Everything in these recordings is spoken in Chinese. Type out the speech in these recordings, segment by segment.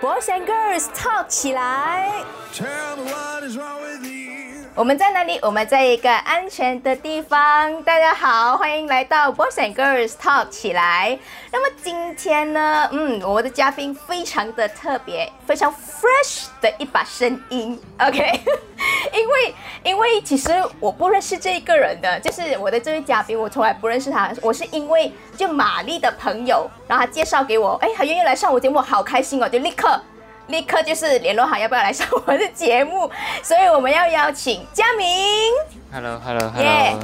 Boys and Girls Talk 起来。我们在哪里？我们在一个安全的地方。大家好，欢迎来到 Boys and Girls Talk 起来。那么今天呢，嗯，我的嘉宾非常的特别，非常 fresh 的一把声音。OK，因为因为其实我不认识这一个人的，就是我的这位嘉宾，我从来不认识他。我是因为就玛丽的朋友，然后他介绍给我，哎，他愿意来上我节目，好开心哦，就立刻。立刻就是联络好要不要来上我们的节目，所以我们要邀请佳明。Hello，Hello，Hello。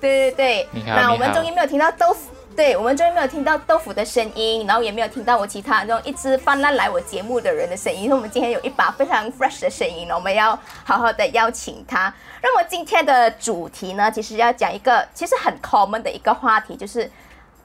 对对对，你好。那我们终于没有听到豆腐，对我们终于没有听到豆腐的声音，然后也没有听到我其他那种一直泛滥来我节目的人的声音。因为我们今天有一把非常 fresh 的声音，我们要好好的邀请他。那么今天的主题呢，其实要讲一个其实很 common 的一个话题，就是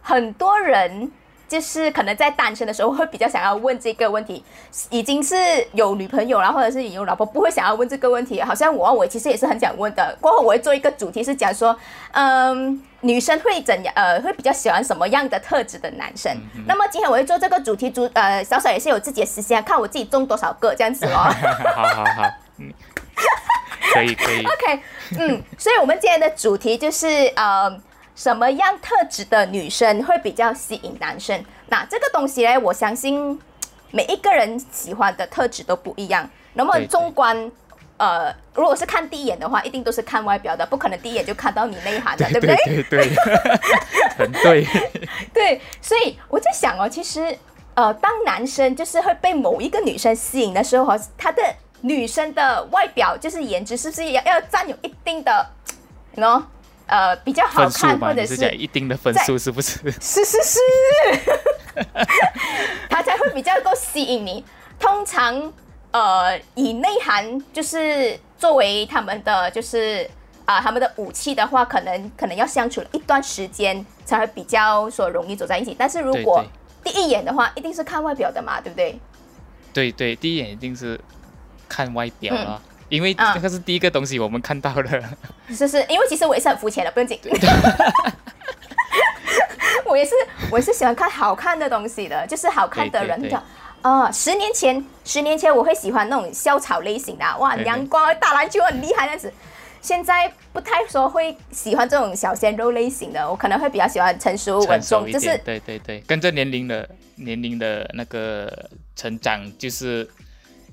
很多人。就是可能在单身的时候会比较想要问这个问题，已经是有女朋友了，或者是有老婆，不会想要问这个问题。好像我我其实也是很想问的。过后我会做一个主题是讲说，嗯，女生会怎样，呃，会比较喜欢什么样的特质的男生。那么今天我会做这个主题主，呃，小小也是有自己的私心，看我自己中多少个这样子哦。好好好，嗯，可以可以。OK，嗯，所以我们今天的主题就是呃。什么样特质的女生会比较吸引男生？那这个东西呢，我相信每一个人喜欢的特质都不一样。那么纵观，呃，如果是看第一眼的话，一定都是看外表的，不可能第一眼就看到你内涵的，对不对？对对，很对。对，所以我在想哦，其实呃，当男生就是会被某一个女生吸引的时候，他的女生的外表就是颜值，是不是要要占有一定的喏？呃，比较好看，或者是一定的分数，是不是？是是是，他才会比较够吸引你。通常，呃，以内涵就是作为他们的就是啊他们的武器的话，可能可能要相处一段时间才会比较说容易走在一起。但是如果第一眼的话，一定是看外表的嘛，对不对？对对，第一眼一定是看外表啊。因为这个是第一个东西我们看到的，是是，因为其实我也是很肤浅的，不用紧。我也是，我也是喜欢看好看的东西的，就是好看的人的。啊，十年前，十年前我会喜欢那种校草类型的，哇，阳光打篮球很厉害那样子。现在不太说会喜欢这种小鲜肉类型的，我可能会比较喜欢成熟稳重，就是对对对，跟着年龄的年龄的那个成长，就是。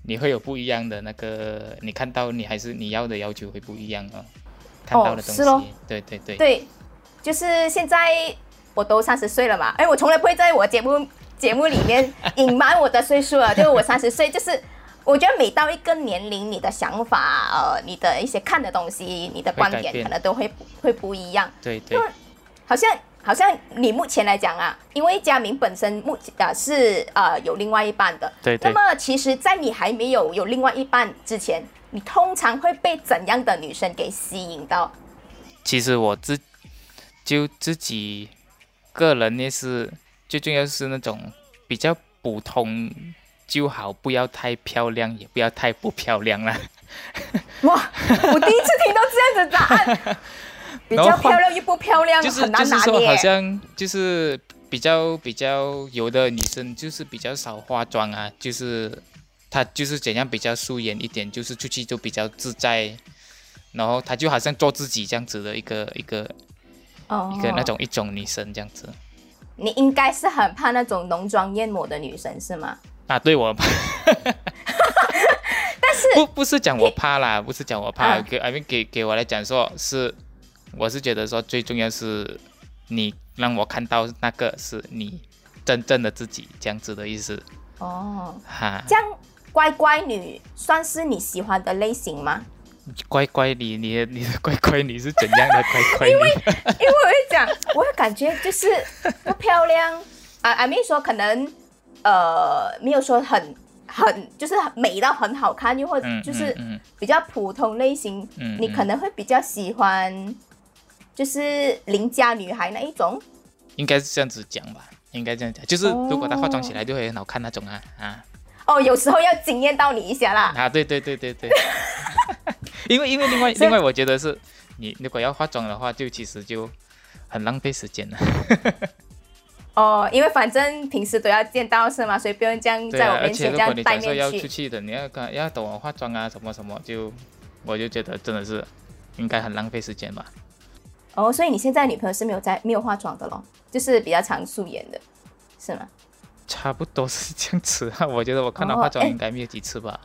你会有不一样的那个，你看到你还是你要的要求会不一样啊，看到的东西，对对对，对，就是现在我都三十岁了嘛，哎，我从来不会在我节目节目里面 隐瞒我的岁数啊，就是我三十岁，就是我觉得每到一个年龄，你的想法，呃，你的一些看的东西，你的观点可能都会会不一样，对对，好像。好像你目前来讲啊，因为佳明本身目啊是呃有另外一半的，对。那么其实，在你还没有有另外一半之前，你通常会被怎样的女生给吸引到？其实我自就自己个人呢是最重要是那种比较普通就好，不要太漂亮，也不要太不漂亮了。哇，我第一次听到这样的答案。比较漂亮又不漂亮，就是就是说，好像就是比较比较有的女生就是比较少化妆啊，就是她就是怎样比较素颜一点，就是出去就比较自在，然后她就好像做自己这样子的一个一个哦一个那种一种女生这样子。你应该是很怕那种浓妆艳抹的女生是吗？啊，对我怕。但是不不是讲我怕啦，不是讲我怕，给 I mean 给给我来讲说是。我是觉得说最重要是，你让我看到那个是你真正的自己这样子的意思。哦，哈，这样乖乖女算是你喜欢的类型吗？乖乖女，你你的乖乖女是怎样的乖乖女？因为因为我会讲，我会感觉就是不漂亮啊，阿妹说可能呃没有说很很就是美到很好看，又或者就是比较普通类型，你可能会比较喜欢。就是邻家女孩那一种，应该是这样子讲吧，应该这样讲，就是如果她化妆起来就会很好看那种啊啊。哦，有时候要惊艳到你一下啦。啊，对对对对对。因为因为另外另外，我觉得是你如果要化妆的话，就其实就很浪费时间了。哦，因为反正平时都要见到是吗？所以不用这样在我面前这样戴果你讲说要面具。出去的，你要跟要等我化妆啊，什么什么，就我就觉得真的是应该很浪费时间吧。哦，所以你现在女朋友是没有在没有化妆的咯，就是比较常素颜的，是吗？差不多是这样子啊，我觉得我看到化妆应该没有几次吧。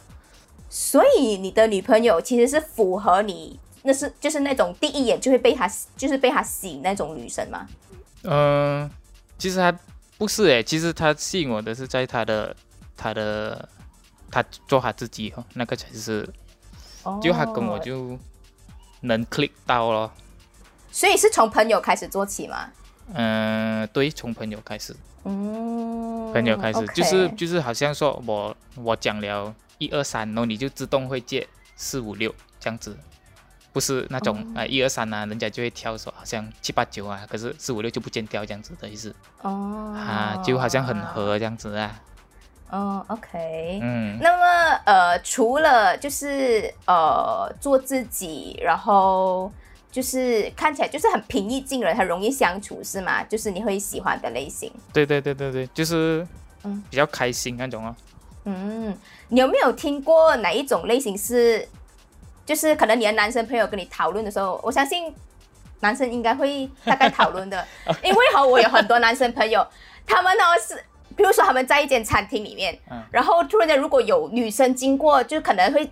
所以你的女朋友其实是符合你，那是就是那种第一眼就会被她就是被她吸引那种女生吗？嗯、其实她不是诶，其实她吸引我的是在她的她的她做她自己哦，那个才是，哦，就她跟我就能 click 到咯。所以是从朋友开始做起吗？嗯、对，从朋友开始，嗯，朋友开始就是就是好像说我我讲了一二三，然后你就自动会接四五六这样子。不是那种啊一二三啊，人家就会挑说好像七八九啊，可是四五六就不见掉这样子的意思。哦。啊，就好像很合这样子啊，哦，OK，嗯，那么呃，除了就是呃做自己，然后就是看起来就是很平易近人，很容易相处，是吗？就是你会喜欢的类型。对对对对对，就是嗯比较开心那种哦。嗯，你有没有听过哪一种类型是，就是可能你的男生朋友跟你讨论的时候，我相信男生应该会大概讨论的，因为哈，我有很多男生朋友，他们呢是，比如说他们在一间餐厅里面，嗯然后突然间如果有女生经过，就可能会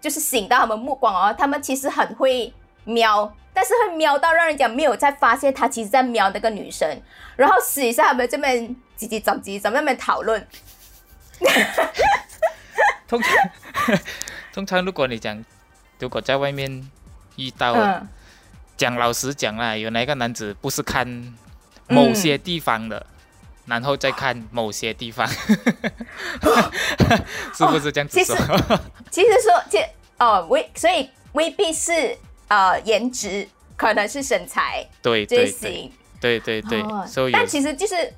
就是吸引到他们目光哦，他们其实很会瞄。但是会瞄到让人家没有在发现他其实在瞄那个女生，然后私底下他们这边叽叽喳叽，咱们那边讨论，通常 通常如果你讲，如果在外面遇到，嗯，讲老实讲啦，有哪一个男子不是看某些地方的，然后再看某些地方，是不是这样子其实说？其实说，这哦未，所以未必是呃颜值，可能是身材对这些对对，对对对哦，所以但其实就是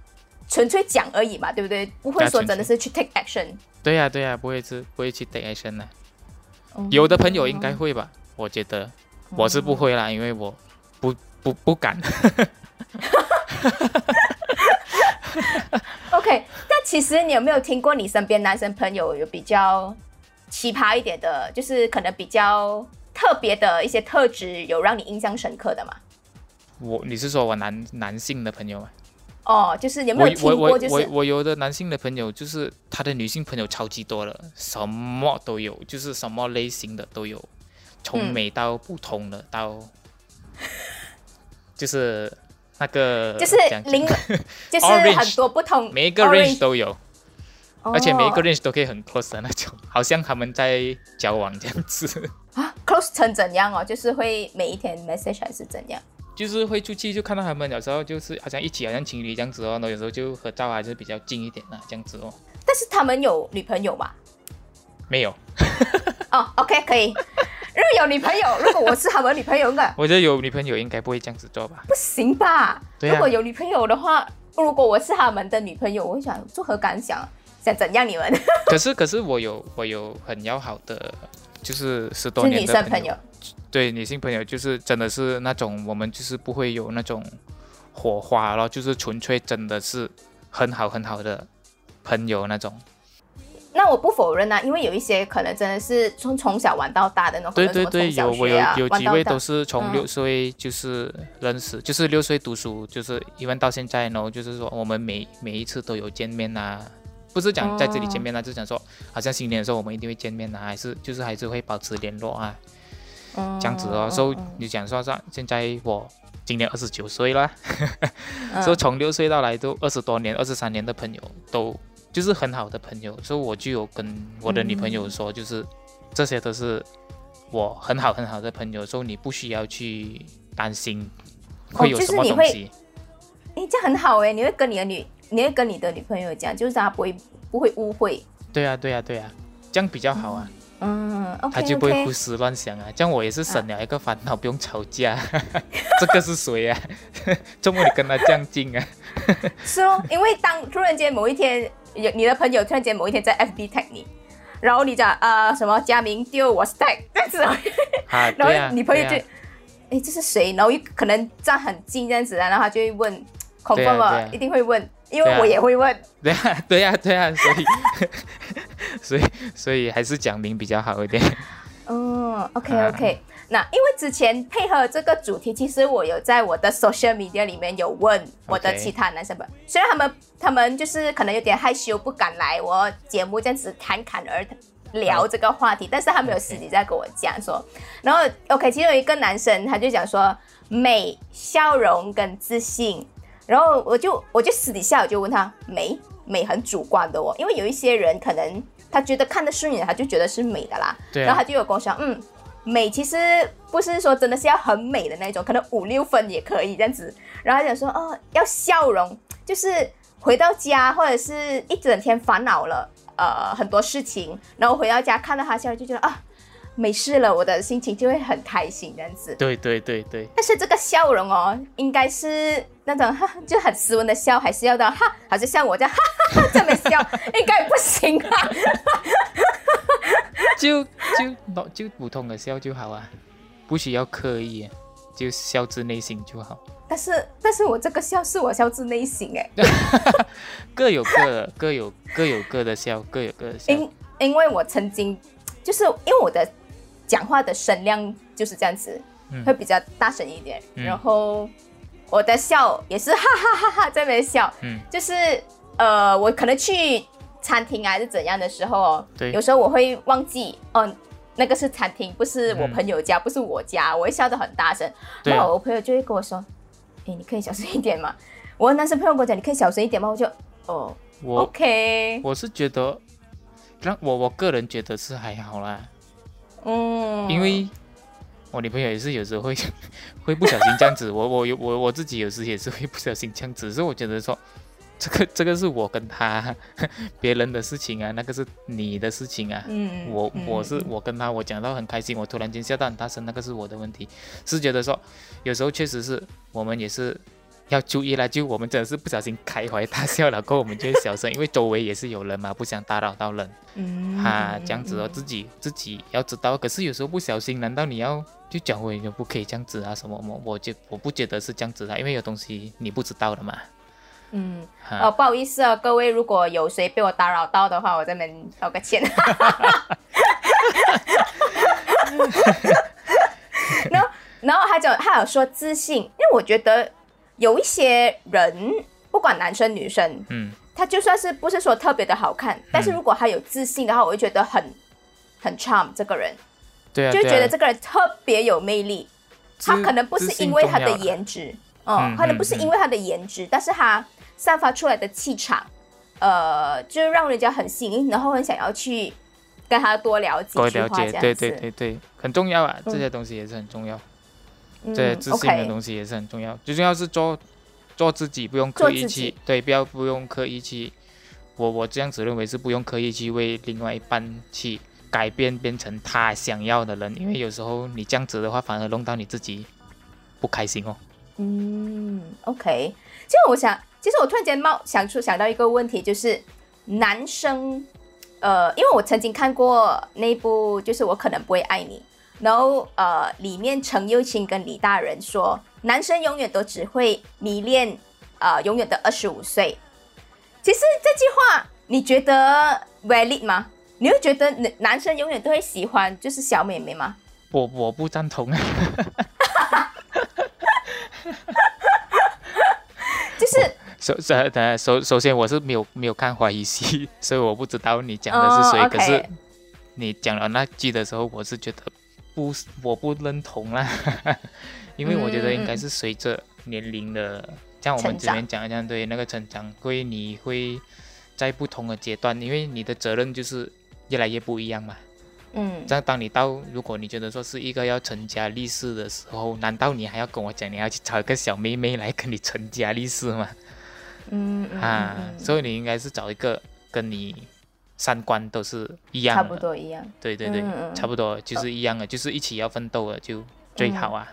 纯粹讲而已嘛，对不对？不会说真的是去 take action。对呀、对呀、不会是不会去 take action 的。哦有的朋友应该会吧，我觉得我是不会啦，因为我不不不敢。OK，但其实你有没有听过你身边男生朋友有比较奇葩一点的，就是可能比较特别的一些特质，有让你印象深刻的吗？我你是说我男男性的朋友吗？哦，就是有没有听我过？就是我我我有的男性的朋友，就是他的女性朋友超级多了，什么都有，就是什么类型的都有，从嗯美到普通的到，就是那个 就是就是 很多不同，每一个 range 都有，哦而且每一个 range 都可以很 close 的那种，好像他们在交往这样子，啊 close 成怎样哦？就是会每一天 message 还是怎样？就是会出去就看到他们，有时候就是好像一起，好像情侣这样子哦，然后有时候就合照啊，就是比较近一点啊，这样子哦，但是他们有女朋友吗？没有。哦，OK，可以。如果有女朋友，如果我是他们女朋友，应该我觉得有女朋友应该不会这样子做吧？不行吧？对啊如果有女朋友的话，如果我是他们的女朋友，我会想作何感想？想怎样你们？可是可是我有我有很要好的，就是十多年的朋女生朋友。对女性朋友就是真的是那种我们就是不会有那种火花咯，就是纯粹真的是很好很好的朋友那种。那我不否认啊，因为有一些可能真的是从从小玩到大的那种，对对对，有我有有几位都是从嗯六岁就是认识，就是六岁读书，就是一问到现在，然后就是说我们每每一次都有见面啊，不是讲在这里见面啊，就是讲说好像新年的时候我们一定会见面啊，还是就是还是会保持联络啊，嗯这样子哦。嗯所以嗯你讲说说现在我今年二十九岁了，嗯所以从六岁到来都二十多年、二十三年的朋友都就是很好的朋友，所以我就有跟我的女朋嗯友说，就是这些都是我很好很好的朋友，所以你不需要去担心会有什么东西。诶，这样很好诶，你会跟你的女，你会跟你的女朋友讲，就是她不会不会误会，对啊，对啊，对啊，这样比较好啊，嗯，OK 他就不会胡思乱想啊。这样我也是省了一个烦恼，不用吵架。这个是谁啊？周末你跟他这样近啊？是哦，因为当突然间某一天有你的朋友突然间某一天在 FB tag 你，然后你讲呃什么佳明丢我 tag 这样子然后你朋友就哎这是谁？然后又可能站很近这样子啊，然后他就会问恐怖吗？对啊一定会问，因为我也会问。对啊，对啊，对啊，所以 所以所以还是讲明比较好一点。嗯，OK 啊 OK。那因为之前配合这个主题，其实我有在我的 social media 里面有问我的其他男生们虽然他们他们就是可能有点害羞，不敢来我节目这样子侃侃而聊这个话题，但是他们有私底下跟我讲说，然后 OK，其中有一个男生他就讲说美、笑容跟自信，然后我就我就私底下我就问他美美很主观的哦，因为有一些人可能他觉得看得顺眼，他就觉得是美的啦，对啊然后他就有跟我说，嗯，美其实不是说真的是要很美的那种，可能五六分也可以这样子。然后他讲说，哦，要笑容，就是回到家或者是一整天烦恼了，呃，很多事情，然后回到家看到他笑，就觉得啊，没事了，我的心情就会很开心这样子。对对对对，但是这个笑容哦，应该是那种哈就很斯文的笑，还是要到哈，好像像我这样哈哈哈这么笑，应该不行啊。就就就普通的笑就好啊，不需要刻意啊，就笑自内心就好。但是但是我这个笑是我笑自内心 哎，各有各的，各有各有各的笑，各有各的笑。因因为我曾经就是因为我的讲话的声量就是这样子，嗯。会比较大声一点，嗯。然后我的笑也是哈哈哈哈在那边笑，嗯，就是呃，我可能去餐厅啊还是怎样的时候哦，对。有时候我会忘记，哦，那个是餐厅，不是我嗯朋友家，不是我家，我会笑得很大声，对。啊然后我朋友就会跟我说，哎，你可以小声一点嘛？我的男生朋友跟我讲，你可以小声一点吗？我就哦我，OK，我是觉得，让我我个人觉得是还好啦，嗯，因为我女朋友也是有时候会 会不小心这样子，我我有我我自己有时也是会不小心这样子，所以我觉得说。这个这个是我跟他 别人的事情啊，那个是你的事情啊。嗯，我嗯我是我跟他我讲到很开心，我突然间笑到很大声，那个是我的问题，是觉得说有时候确实是我们也是要注意啦，就我们真的是不小心开怀大笑了，过后我们就会小声，因为周围也是有人嘛，不想打扰到人嗯啊，这样子哦，嗯自己自己要知道，可是有时候不小心，难道你要就讲我就不可以这样子啊什么么？我就我不觉得是这样子的，因为有东西你不知道的嘛，嗯，哈、哦，不好意思啊，各位，如果有谁被我打扰到的话，我这边道个歉。然后，然后他就，他有说自信，因为我觉得有一些人，不管男生女生，嗯，他就算是不是说特别的好看，但是如果他有自信的话，我会觉得很很 charm 这个人，对啊，就觉得这个人特别有魅力。他可能不是因为他的颜值，嗯，嗯可能不是嗯。因为他的颜值，但是他散发出来的气场，呃，就让人家很吸引，然后很想要去跟他多聊几多了解，句话这样子。对对对对，很重要啊，这嗯。些东西也是很重要。嗯对，自信的东西也是很重要。最重要是做做自己，不用刻意去，对，不要不用刻意去。我我这样子认为是不用刻意去为另外一半去改变，变成他想要的人，因为有时候你这样子的话，反而弄到你自己不开心哦。嗯，OK。其实我想，其实我突然间冒想出想到一个问题，就是男生，呃，因为我曾经看过那部，就是我可能不会爱你，然后呃，里面陈又青跟李大人说，男生永远都只会迷恋呃永远的二十五岁。其实这句话你觉得 valid 吗？你会觉得男男生永远都会喜欢就是小妹妹吗？我我不赞同啊，就是首首呃首首先我是没有没有看怀疑戏，所以我不知道你讲的是谁。哦可是你讲了那句的时候，我是觉得不是我不认同啦，因为我觉得应该是随着年龄的，像我们之前讲的这样对那个成长会你会在不同的阶段，因为你的责任就是越来越不一样嘛。嗯这样当你到如果你觉得说是一个要成家立室的时候，难道你还要跟我讲你要去找一个小妹妹来跟你成家立室吗？嗯嗯啊，所以你应该是找一个跟你三观都是一样的，差不多一样。对对对，差不多就是一样的，就是一起要奋斗的就最好啊。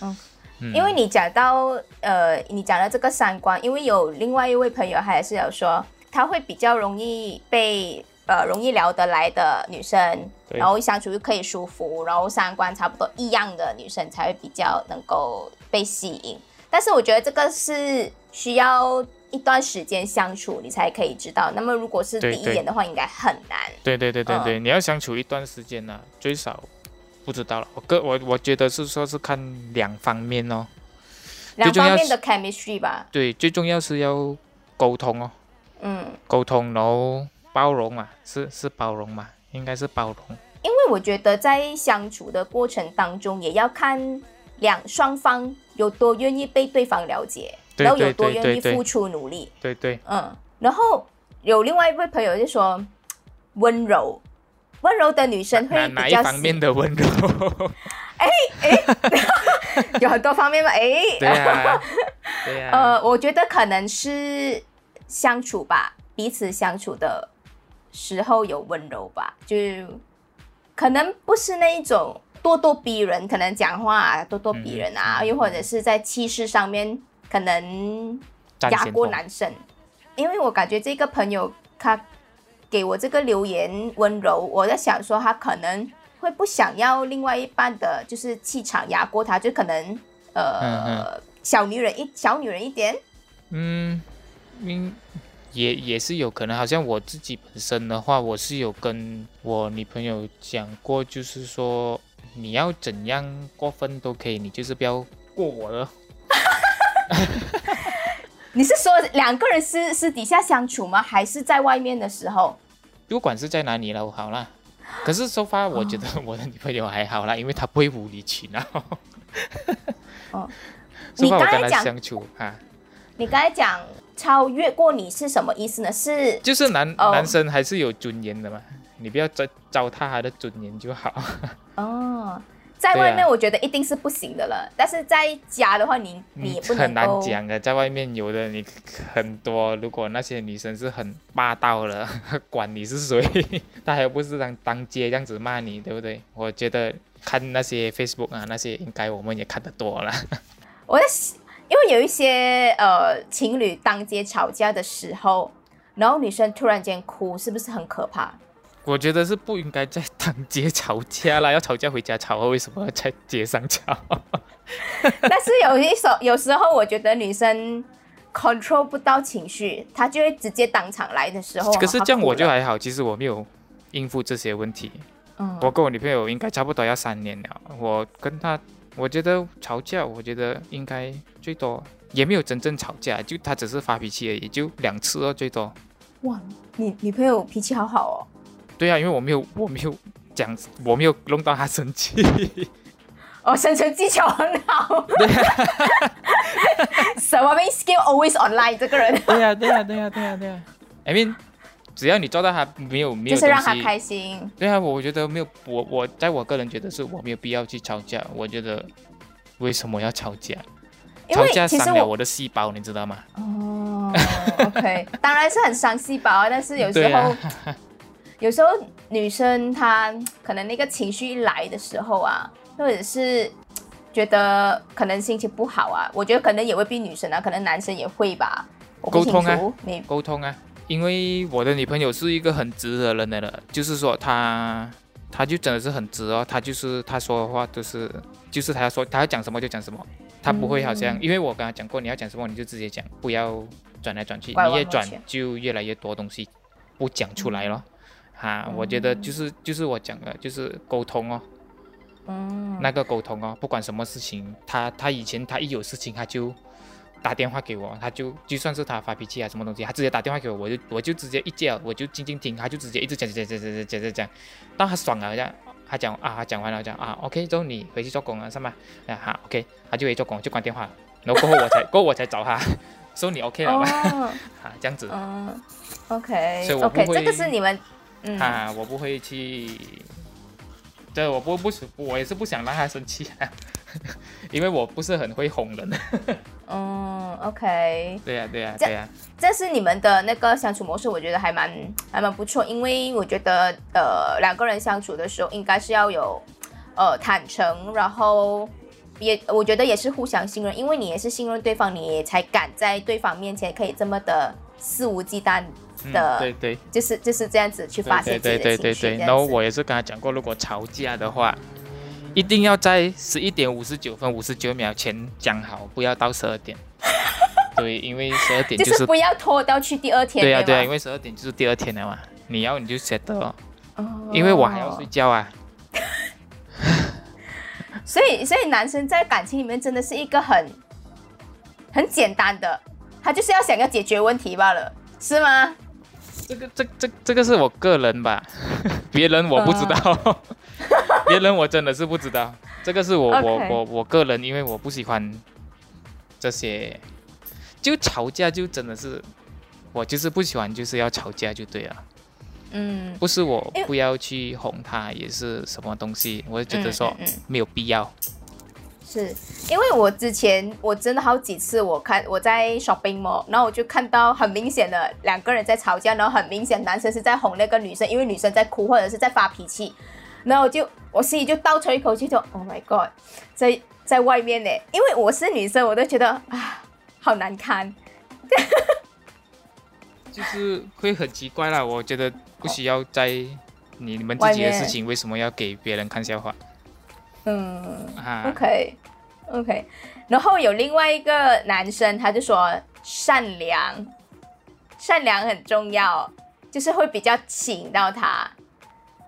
嗯嗯因为你讲到呃，你讲到这个三观，因为有另外一位朋友，他也是有说，他会比较容易被呃容易聊得来的女生，然后相处又可以舒服，然后三观差不多一样的女生才会比较能够被吸引。但是我觉得这个是需要一段时间相处，你才可以知道。那么如果是第一眼的话，应该很难。对对对对对，你要相处一段时间呢、最少不知道了。我个我我觉得是说是看两方面哦。两方面的 chemistry 吧，对，最重要是要沟通哦，嗯，沟通，然后包容嘛，是是包容嘛，应该是包容。因为我觉得在相处的过程当中，也要看两双方有多愿意被对方了解，对然后有多愿意付出努力，对对，嗯，然后有另外一位朋友就说温柔，温柔的女生会哪一方面的温柔？有很多方面嘛，哎，对呀、对呀、呃，我觉得可能是相处吧，彼此相处的时候有温柔吧，就可能不是那一种咄咄逼人，可能讲话啊咄咄逼人啊，嗯。又或者是在气势上面可能压过男生，因为我感觉这个朋友他给我这个留言温柔，我在想说他可能会不想要另外一半的，就是气场压过他，就可能呃、嗯小女人一小女人一点，嗯，嗯，也也是有可能。好像我自己本身的话，我是有跟我女朋友讲过，就是说你要怎样过分都可以，你就是不要过我了。你是说两个人私私底下相处吗？还是在外面的时候？不管是在哪里了，好啦。可是收发，我觉得我的女朋友还好啦，因为她不会无理取闹。哦，收发我跟她你刚才讲相处啊，你刚才讲超越过你是什么意思呢？是就是男、哦男生还是有尊严的嘛，你不要糟糟蹋他的尊严就好。哦，在外面我觉得一定是不行的了，但是在家的话你，你也不能很难讲的，在外面有的你很多，如果那些女生是很霸道了，管你是谁，她还不是当当街这样子骂你，对不对？我觉得看那些 Facebook 啊，那些应该我们也看得多了。我在想，因为有一些呃情侣当街吵架的时候，然后女生突然间哭，是不是很可怕？我觉得是不应该在当街吵架啦，要吵架回家吵，为什么要在街上吵？但是有一首有时候，我觉得女生 control 不到情绪，她就会直接当场来的时候，可是这样我就还好，其实我没有应付这些问题。嗯我跟我女朋友应该差不多要三年了，我跟她，我觉得吵架，我觉得应该最多也没有真正吵架，就她只是发脾气而已，就两次哦最多。哇，你女朋友脾气好好哦。对啊，因为我没有我没有讲，我没有弄到他生气。哦，生存技巧很好。什么 mean skill always online 这个人，对呀、对呀、对呀、对呀、对呀、I mean，只要你做到他没有没有就是让他开心。对啊，我觉得没有我我在我个人觉得是我没有必要去吵架，我觉得为什么要吵架？吵架伤了我的细胞，你知道吗？哦，OK，当然是很伤细胞啊，但是有时候、啊有时候女生她可能那个情绪一来的时候啊，或者是觉得可能心情不好啊，我觉得可能也未必女生啊，可能男生也会吧。沟通啊，你沟通啊，因为我的女朋友是一个很直的人来的，就是说她，她就真的是很直哦，她就是她说的话都是，就是她要说她要讲什么就讲什么，她不会好像，嗯因为我跟她讲过，你要讲什么你就直接讲，不要转来转去，你越转就越来越多东西不讲出来咯。哈，我觉得就是就是我讲的，就是沟通哦，嗯，那个沟通哦，不管什么事情，他他以前他一有事情他就打电话给我，他就就算是他发脾气啊什么东西，他直接打电话给我，我就我就直接一接，我就静静听，他就直接一直讲讲讲讲讲讲讲讲，到他爽了，这样他讲啊，他讲完了讲啊，OK，之后你回去做工了是吗？啊好，OK，他就回去做工就关电话，然后过后我才过后我才找他，说你 OK 了吗？哦，啊这样子嗯，OK 所以 OK，会这个是你们，嗯，啊，我不会去。对，我不不是，我也是不想让他生气啊，因为我不是很会哄人。嗯，OK，对呀、对呀、这对呀、这是你们的那个相处模式，我觉得还蛮还蛮不错，因为我觉得呃两个人相处的时候应该是要有呃坦诚，然后也我觉得也是互相信任，因为你也是信任对方，你也才敢在对方面前可以这么的肆无忌惮的，嗯，对对就是就是这样子去发泄对自己的情绪。对对对对。然后我也是跟他讲过，如果吵架的话，一定要在十一点五十九分五十九秒前讲好，不要到十二点。对，因为十二点就就是是不要拖到去第二天。对啊、对呀、吗因为十二点就是第二天了嘛，你要你就写的哦，哦因为我还要睡觉啊。所以，所以男生在感情里面真的是一个很很简单的，他就是要想要解决问题罢了，是吗？这个这这这个是我个人吧，别人我不知道，别人我真的是不知道。这个是我我我我个人，因为我不喜欢这些，就吵架就真的是，我就是不喜欢，就是要吵架就对了。嗯，不是我不要去哄他，也是什么东西，我就觉得说没有必要。是因为我之前我真的好几次，我看我在 shopping mall，然后我就看到很明显的两个人在吵架，然后很明显男生是在哄那个女生，因为女生在哭或者是在发脾气，然后我就我心里就倒抽一口气，说 Oh my God，在在外面呢，因为我是女生，我都觉得啊好难堪。就是会很奇怪啦，我觉得不需要在你们自己的事情，为什么要给别人看笑话嗯啊？，OK OK，然后有另外一个男生，他就说善良，善良很重要，就是会比较吸引到他。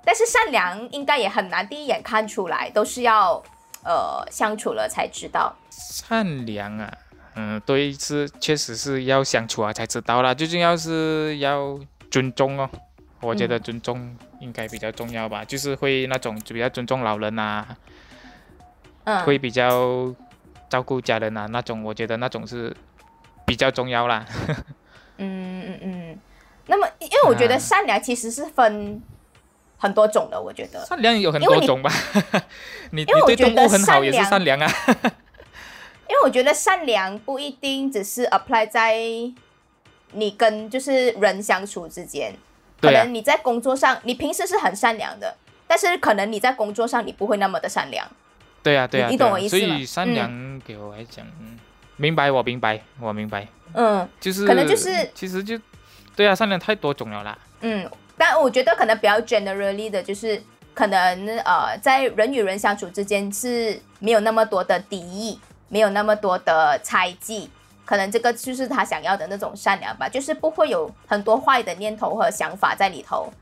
但是善良应该也很难第一眼看出来，都是要呃相处了才知道。善良啊，嗯，对，是确实是要相处啊才知道啦。最重要是要尊重哦，我觉得嗯尊重应该比较重要吧，就是会那种比较尊重老人啊，嗯，会比较照顾家人啊那种，我觉得那种是比较重要啦。嗯嗯嗯。那么，因为我觉得啊善良其实是分很多种的，我觉得。善良有很多种吧，你你因为我对动觉得物很好也是善善良啊。因为我觉得善良不一定只是 apply 在你跟就是人相处之间，可能你在工作上，你平时是很善良的，但是可能你在工作上你不会那么的善良。对啊，对啊，你懂我意思吗所以善良给我来讲，嗯，明白，我明白，我明白，嗯就是可能就是其实就对啊，善良太多种了啦。嗯，但我觉得可能比较 generally 的就是。可能呃，在人与人相处之间是没有那么多的敌意，没有那么多的猜忌，可能这个就是他想要的那种善良吧，就是不会有很多坏的念头和想法在里头，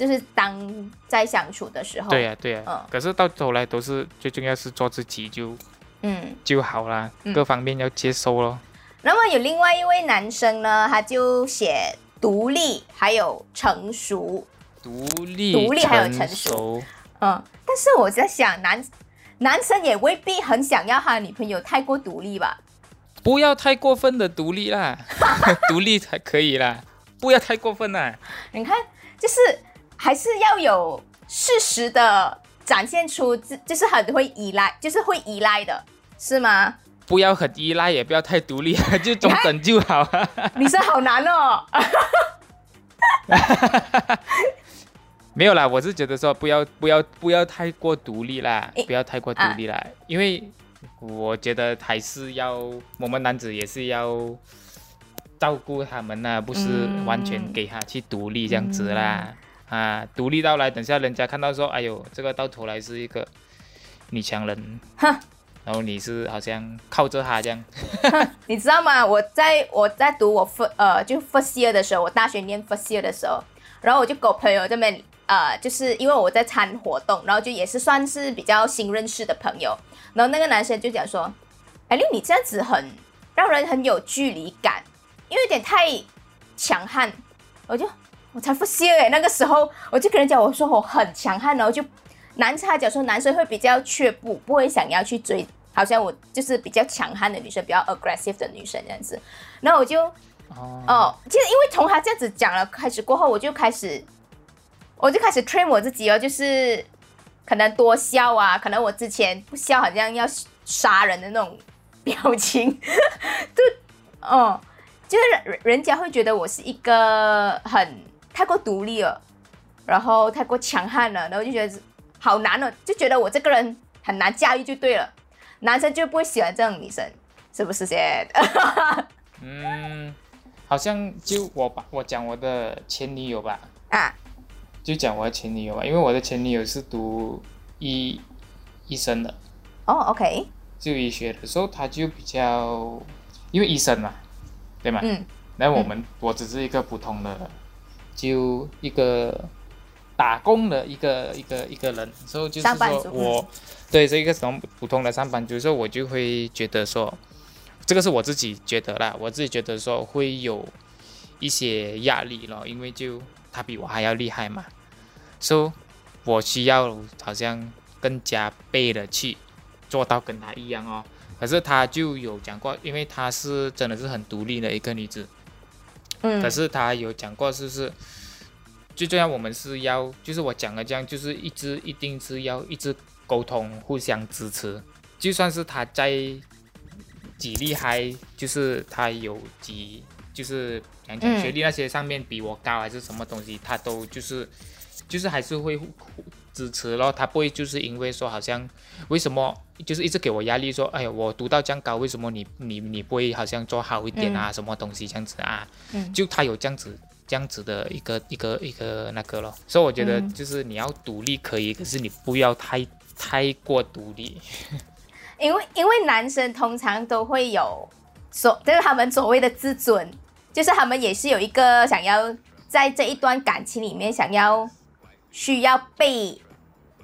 就是当在相处的时候，对呀、对呀、嗯可是到头来都是最重要是做自己就嗯。就好啦，嗯各方面要接收咯。那么有另外一位男生呢，他就写独立还有成熟，独立、独立还有成熟熟，嗯，但是我在想男男生也未必很想要他的女朋友太过独立吧？不要太过分的独立啦，独立才可以啦，不要太过分啦。你看，就是还是要有适时的展现出自，就是很会依赖，就是会依赖的，是吗？不要很依赖，也不要太独立，就中等就好啊。女生好难哦。没有啦，我是觉得说不要不要不要太过独立啦，不要太过独立啦，因为我觉得还是要我们男子也是要照顾他们呐、不是嗯完全给他去独立这样子啦。啊，独立到来，等下人家看到说，哎呦，这个到头来是一个女强人，哼。然后你是好像靠着他这样，你知道吗？我在我在读我 first 呃就 first year 的时候，我大学念 first year 的时候，然后我就跟我朋友这边呃，就是因为我在参活动，然后就也是算是比较新认识的朋友，然后那个男生就讲说，艾丽你这样子很让人很有距离感，因为有点太强悍，我就我才 first year 哎，那个时候我就跟人讲我说我很强悍，然后就男生讲说男生会比较却步，不会想要去追，好像我就是比较强悍的女生，比较 aggressive 的女生这样子。然后我就哦，哦，其实因为从他这样子讲了开始过后，我就开始我就开始 train 我自己哦，就是可能多笑啊，可能我之前不笑，好像要杀人的那种表情，就哦，就是人人家会觉得我是一个很太过独立了，然后太过强悍了，然后就觉得好难哦，就觉得我这个人很难驾驭就对了，男生就不会喜欢这种女生，是不是先？嗯，好像就我吧，我讲我的前女友吧，啊，就讲我的前女友吧，因为我的前女友是读医医生的，哦，OK，就医学的时候，她就比较，因为医生嘛，对吗？嗯。那我们、我只是一个普通的，就一个打工的一个一个一个人，所以就是说我对这一个什么普通的上班族，所以我就会觉得说，这个是我自己觉得啦，我自己觉得说会有一些压力咯，因为就他比我还要厉害嘛，所以我需要好像更加倍的去做到跟他一样哦。可是他就有讲过，因为她是真的是很独立的一个女子，嗯，可是他有讲过，就是最重要，我们是要，就是我讲的这样，就是一直一定是要一直沟通，互相支持。就算是他在几厉害，就是他有几，就是讲讲嗯学历那些上面比我高还是什么东西，他都就是就是还是会支持咯。他不会就是因为说好像为什么就是一直给我压力说，哎呀，我读到这样高，为什么你你你不会好像做好一点啊，什么东西这样子啊？嗯就他有这样子这样子的一个一个一个那个咯，所以我觉得嗯就是你要独立可以，可是你不要太太过独立。因为因为男生通常都会有所，就是他们所谓的自尊，就是他们也是有一个想要在这一段感情里面想要需要被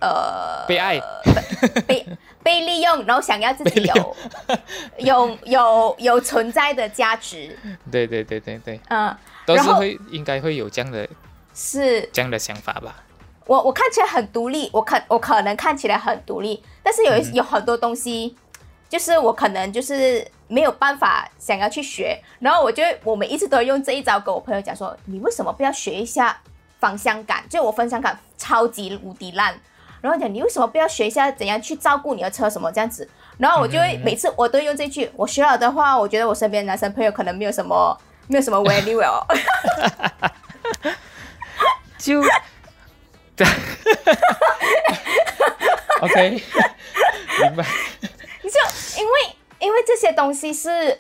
呃被爱，被 被利用，然后想要自己有有有有存在的价值，对对对对对，嗯，都是会应该会有这样的是。这样的想法吧？我我看起来很独立，我可我可能看起来很独立，但是有一、有很多东西，就是我可能就是没有办法想要去学，然后我就我们一直都用这一招跟我朋友讲说，你为什么不要学一下方向感？就我方向感超级无敌烂，然后讲你为什么不要学一下怎样去照顾你的车什么这样子？然后我就会每次我都用这句，我学了的话，我觉得我身边男生朋友可能没有什么没有什么 value 哦。就，OK，明白。你 就因为因为这些东西是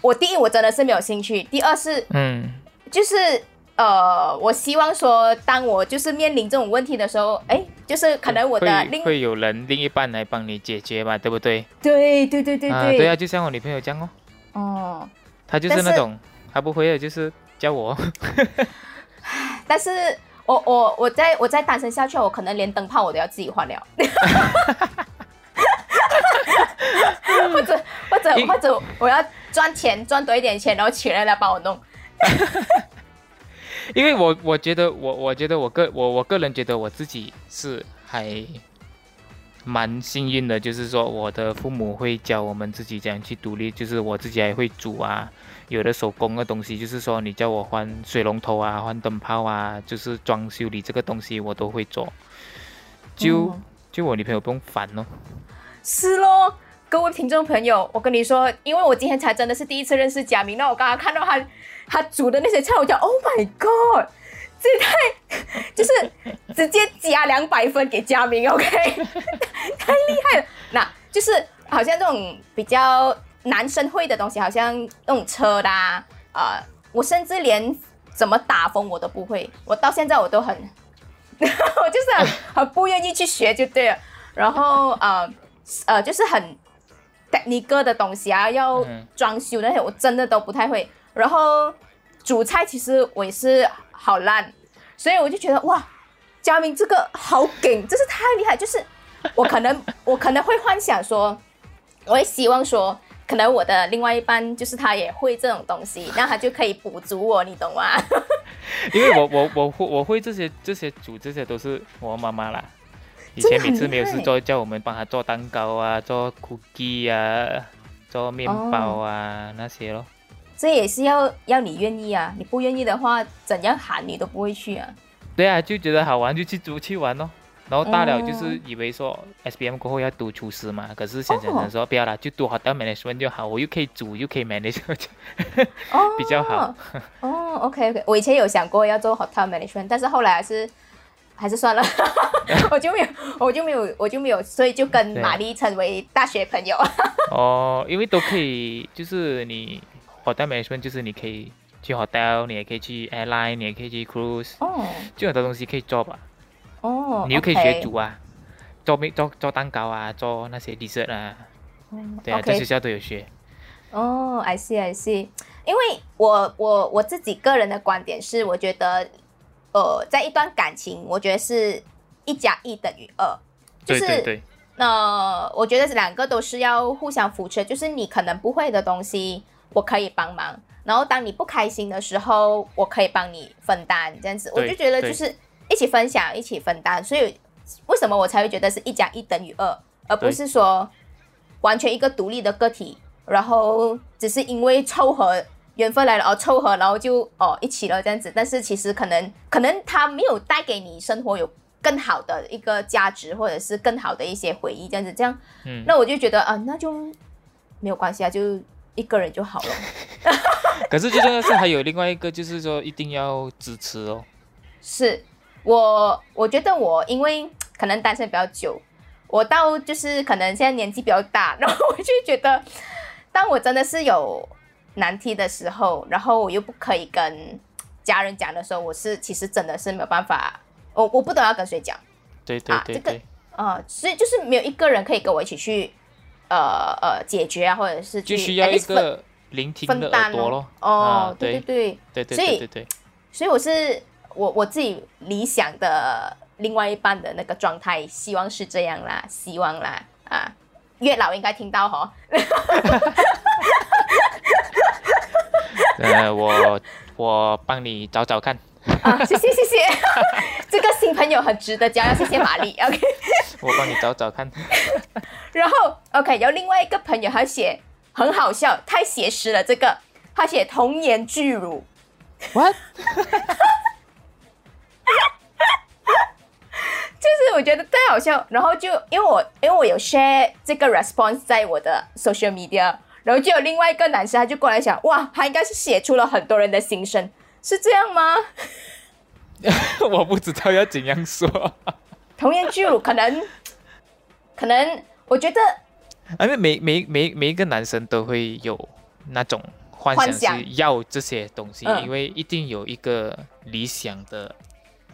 我第一我真的是没有兴趣，第二是嗯，就是呃，我希望说当我就是面临这种问题的时候，哎，就是可能我的另会会有人另一半来帮你解决嘛，对不对？对对对对啊，对，对啊，就像我女朋友这样哦，哦，她就是那种她不会的，就是叫我。但是我我我在我再单身下去，我可能连灯泡我都要自己换了。或者或者或者我要赚钱赚多一点钱，然后请人来帮我弄。因为我我觉得我我觉得我个我我个人觉得我自己是还蛮幸运的，就是说我的父母会教我们自己怎样去独立，就是我自己还会煮啊，有的手工的东西，就是说你叫我换水龙头啊、换灯泡啊，就是装修理这个东西我都会做，就、嗯就我女朋友不用烦哦。是咯，各位听众朋友，我跟你说，因为我今天才真的是第一次认识贾明，那我刚刚看到他他煮的那些菜，我讲 Oh my God，这也太就是直接加两百分给佳明，OK，太厉害了。那就是好像这种比较男生会的东西，好像那种车啦，啊、我甚至连怎么打风我都不会，我到现在我都很，我就是很很不愿意去学就对了。然后呃呃，就是很 technical 的东西啊，要嗯装修那些，我真的都不太会。然后煮菜其实我也是好烂，所以我就觉得哇，佳明这个好梗，真是太厉害。就是我可能我可能会幻想说，我也希望说，可能我的另外一半就是他也会这种东西，那他就可以补足我，你懂吗？因为我我我会我会这些这些煮这些都是我妈妈啦。以前每次没有事做，叫我们帮她做蛋糕啊，做 cookie 啊，做面包啊、那些咯。这也是要要你愿意啊，你不愿意的话，怎样喊你都不会去啊。对啊，就觉得好玩就去租去玩咯。然后大了就是哦以为说 S B M 过后要读厨师嘛，可是想想说不要啦，就读 hotel management 就好，我又可以煮又可以 manage，哦，比较好。哦，OK OK，我以前有想过要做 hotel management，但是后来还是还是算了，我就没有，我就没有，我就没有，所以就跟玛丽成为大学朋友。哦，因为都可以，就是你 hotel management 就是你可以去 hotel，你也可以去 airline，你也可以去 cruise，哦。就很多东西可以做吧。哦，你又可以学煮啊，做面做做蛋糕啊，做那些 dessert 啊，嗯对啊，在学校都有学。哦，I see I see，因为我我我自己个人的观点是，我觉得，呃，在一段感情，我觉得是一加一等于二，就是对对对，那我觉得两个都是要互相扶持，就是你可能不会的东西，我可以帮忙，然后当你不开心的时候，我可以帮你分担，这样子，我就觉得就是一起分享，一起分担，所以为什么我才会觉得是一加一等于二，而不是说完全一个独立的个体，然后只是因为凑合。缘分来了哦，凑合，然后就哦一起了这样子，但是其实可能可能他没有带给你生活有更好的一个价值，或者是更好的一些回忆，这样子，这样，嗯，那我就觉得啊，那就没有关系啊，就一个人就好了。可是最重要是还有另外一个，就是说一定要支持哦。是我，我觉得我因为可能单身比较久，我到就是可能现在年纪比较大，然后我就觉得，当我真的是有难题的时候，然后我又不可以跟家人讲的时候，我是其实真的是没有办法，我我不懂要跟谁讲。对对啊这个对对，啊，所以就是没有一个人可以跟我一起去，呃呃解决啊，或者是需要一个聆听的耳朵咯。哦，啊，对。对对对，对对所以对对对，所以我是我我自己理想的另外一半的那个状态，希望是这样啦，希望啦啊，月老应该听到哈，呃，我我帮你找找看，啊，谢谢谢谢，这个新朋友很值得交，要谢谢玛丽，OK。我帮你找找看。然后 OK，有另外一个朋友他写很好笑，太写实了，这个他写童颜巨乳。What？就是我觉得太好笑，然后就因为我因为我有 share 这个 response 在我的 social media，然后就有另外一个男生他就过来想，哇，他应该是写出了很多人的心声，是这样吗？我不知道要怎样说。童颜巨乳可能可能我觉得因为每每每每一个男生都会有那种幻想是要这些东西，嗯因为一定有一个理想的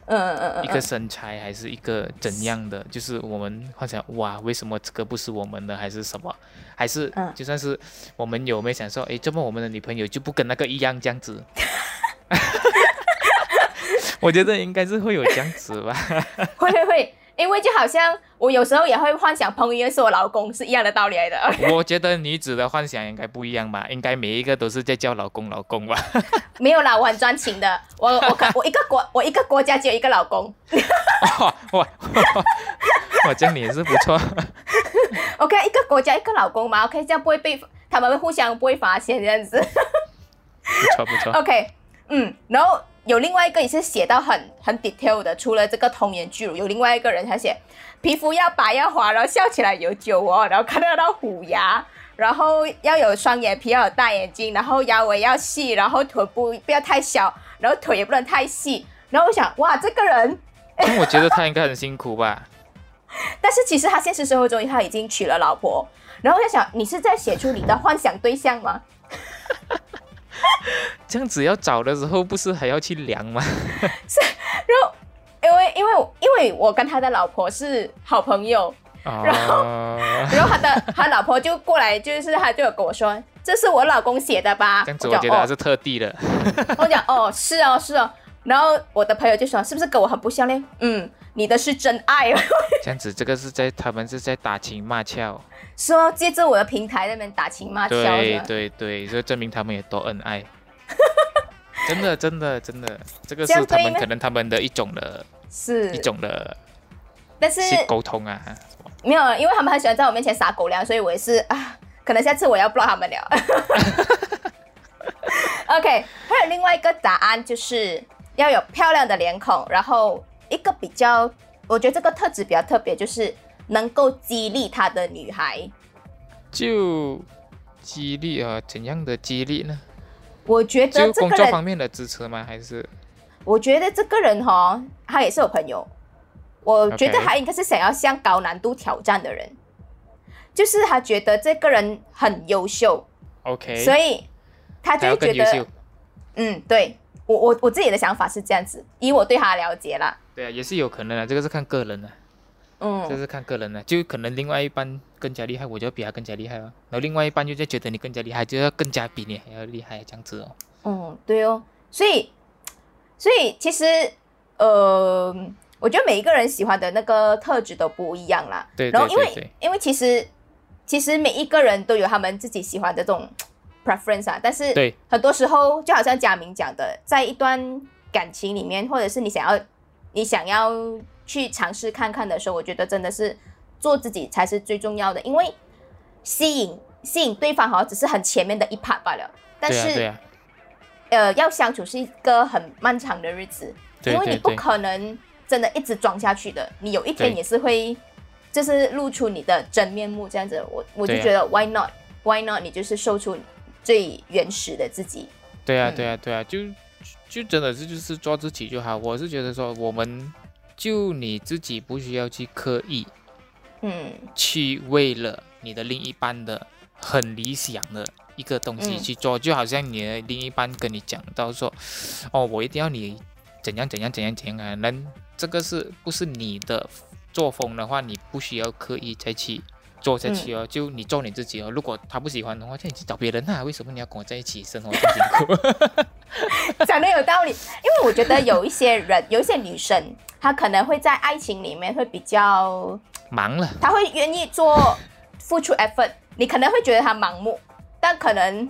嗯嗯嗯一个身材，还是一个怎样的，就是我们幻想哇，为什么这个不是我们的，还是什么，还是嗯就算是我们有没有想说，哎，这么我们的女朋友就不跟那个一样这样子？我觉得应该是会有这样子吧。会会会，因为就好像我有时候也会幻想彭于晏是我老公是一样的道理来的。我觉得女子的幻想应该不一样吧，应该每一个都是在叫老公老公吧。没有啦，我很专情的，我我可我一个国我一个国家只有一个老公。哇哇哇！这样你也是不错。OK，一个国家一个老公嘛，OK，这样不会被他们会互相不会发现这样子。不错不错。OK，嗯，然后有另外一个也是写到很很 detail 的，除了这个童颜巨乳，有另外一个人他写皮肤要白要滑，然后笑起来有酒窝，然后看得到虎牙，然后要有双眼皮，要有大眼睛，然后腰围要细，然后臀部不要太小，然后腿也不能太细。然后我想，哇，这个人，但我觉得他应该很辛苦吧？但是其实他现实生活中他已经娶了老婆。然后我在想，你是在写出你的幻想对象吗？这样子要找的时候，不是还要去量吗？是然后，因为因为因为我跟他的老婆是好朋友，然后哦，然后他的他老婆就过来，就是他就有跟我说，这是我老公写的吧？这样子我觉得他是特地的。我讲哦，是哦是哦。然后我的朋友就说，是不是跟我很不像嘞？嗯，你的是真爱，这样子，这个是在他们是在打情骂俏。说借着我的平台那边打情骂俏对的。对对，就证明他们也多恩爱。真的真的真的，这个是他们可能他们的一种的是一，种的但是去沟通啊。没有，因为他们很喜欢在我面前撒狗粮，所以我也是啊，可能下次我要 block 他们了。OK，还有另外一个答案就是要有漂亮的脸孔，然后一个比较，我觉得这个特质比较特别，就是能够激励他的女孩。就激励啊，怎样的激励呢？我觉得就工作这个人方面的支持吗？还是我觉得这个人哈、他也是我朋友。我觉得他应该是想要向高难度挑战的人，就是他觉得这个人很优秀，OK？所以他就觉得。嗯，对我我我自己的想法是这样子，以我对他了解啦。对啊，也是有可能的，这个是看个人的。嗯这是看个人了，就可能另外一半更加厉害，我就要比他更加厉害哦。然后另外一半就在觉得你更加厉害，就要更加比你还要厉害，这样子哦。嗯，对哦，所以所以其实呃，我觉得每一个人喜欢的那个特质都不一样啦。对然后因为因为其实其实每一个人都有他们自己喜欢的这种 preference 啊，但是对很多时候就好像佳明讲的，在一段感情里面，或者是你想要你想要去尝试看看的时候，我觉得真的是做自己才是最重要的，因为吸引吸引对方好像只是很前面的一 part 罢了，但是、呃，要相处是一个很漫长的日子，因为你不可能真的一直装下去的，你有一天也是会，就是露出你的真面目这样子。我我就觉得 why not why not，你就是秀出最原始的自己。对啊嗯。对啊对啊，就就真的是就是做自己就好。我是觉得说，我们就你自己不需要去刻意嗯。去为了你的另一半的很理想的一个东西嗯。去做，就好像你的另一半跟你讲到说，哦，我一定要你怎样怎样怎样怎样啊，能这个是不是你的作风的话，你不需要刻意再去做下去哦，就你做你自己哦。如果他不喜欢的话，就你去找别人啊，为什么你要跟我在一起生活这么辛苦？讲的有道理，因为我觉得有一些人，有一些女生，她可能会在爱情里面会比较，忙了，她会愿意做付出 effort，你可能会觉得她盲目，但可能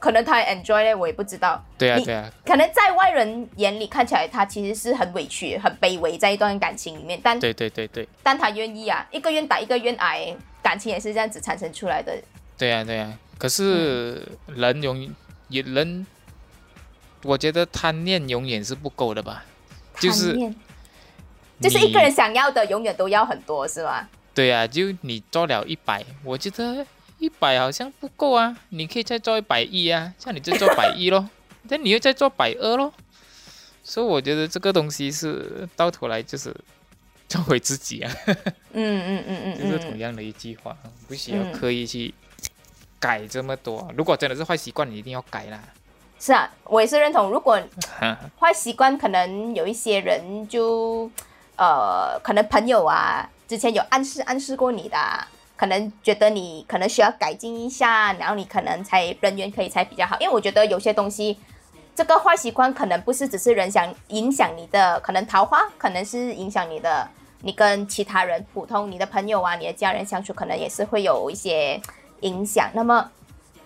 可能她 enjoy 嘞，我也不知道。对啊对啊，可能在外人眼里看起来，他其实是很委屈、很卑微，在一段感情里面，但对对对对但他愿意啊，一个愿打一个愿挨，感情也是这样子产生出来的。对啊对啊。可是人永也人，我觉得贪念永远是不够的吧？就是就是一个人想要的永远都要很多，是吗？对啊，就你做了一百，我觉得一百好像不够啊，你可以再做一百亿啊，像你就做百亿咯，那你又再做百二咯，所以我觉得这个东西是到头来就是做回自己啊，嗯嗯嗯嗯 就是同样的一句话，不需要嗯刻意去改这么多。如果真的是坏习惯，你一定要改啦。是啊，我也是认同。如果坏习惯，可能有一些人就呃，可能朋友啊，之前有暗示暗示过你的啊、可能觉得你可能需要改进一下，然后你可能才人缘可以才比较好。因为我觉得有些东西，这个坏习惯可能不是只是人想影响你的，可能桃花，可能是影响你的，你跟其他人、普通你的朋友啊、你的家人相处，可能也是会有一些影响。那么，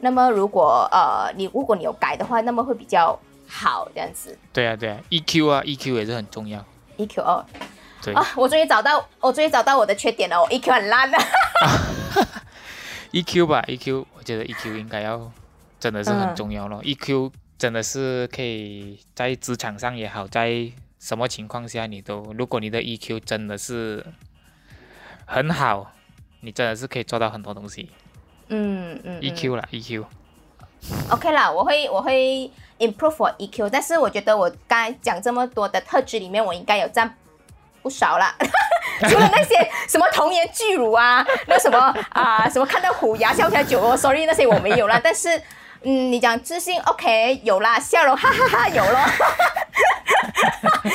那么如果呃你如果你有改的话，那么会比较好这样子。对啊，对啊，EQ 啊，EQ 也是很重要。EQ 哦对、啊，我终于找到，我终于找到我的缺点了，我 EQ 很烂的。EQ 吧，EQ，我觉得 EQ 应该要真的是很嗯重要咯。EQ 真的是可以在职场上也好，在什么情况下你都，如果你的 EQ 真的是很好，你真的是可以做到很多东西。嗯嗯嗯 EQ 啦，EQ，OK 啦，我会我会 improve 我 EQ，但是我觉得我刚才讲这么多的特质里面，我应该有占不少啦。除了那些什么童颜巨乳啊，那什么啊、什么看到虎牙笑起来酒窝，sorry 那些我没有啦。但是嗯，你讲自信 OK 有啦，笑容哈哈哈有咯，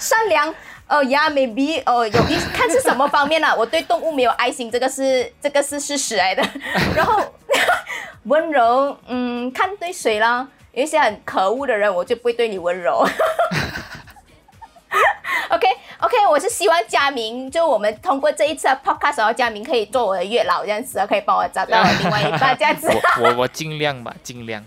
善良。哦呀，maybe 哦，有一看是什么方面啦、我对动物没有爱心，这个是这个是事实来的。然后 温柔，嗯，看对谁啦。有一些很可恶的人，我就不会对你温柔。OK OK，我是希望佳明，就我们通过这一次的 podcast，然后佳明可以做我的月老这样子，可以帮我找到另外一半这样子。我我我尽量吧，尽量。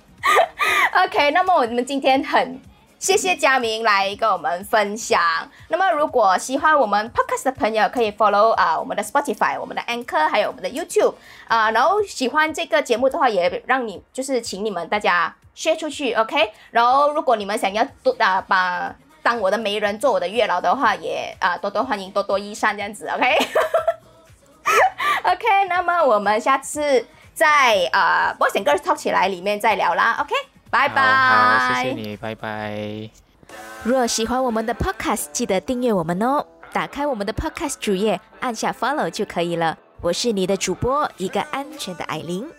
OK，那么我们今天很谢谢佳明来跟我们分享。那么如果喜欢我们 Podcast 的朋友，可以 follow 啊、我们的 Spotify、我们的 Anchor 还有我们的 YouTube 啊、然后喜欢这个节目的话，也让你就是请你们大家 share 出去，OK。然后如果你们想要多啊把当我的媒人做我的月老的话，也啊、多多欢迎，多多益善这样子，OK。OK，那么我们下次在啊 Boys and Girls Talk 起来里面再聊啦，OK，拜拜。谢谢你，拜拜。若喜欢我们的 Podcast，记得订阅我们哦。打开我们的 Podcast 主页，按下 Follow 就可以了。我是你的主播，一个安全的艾琳。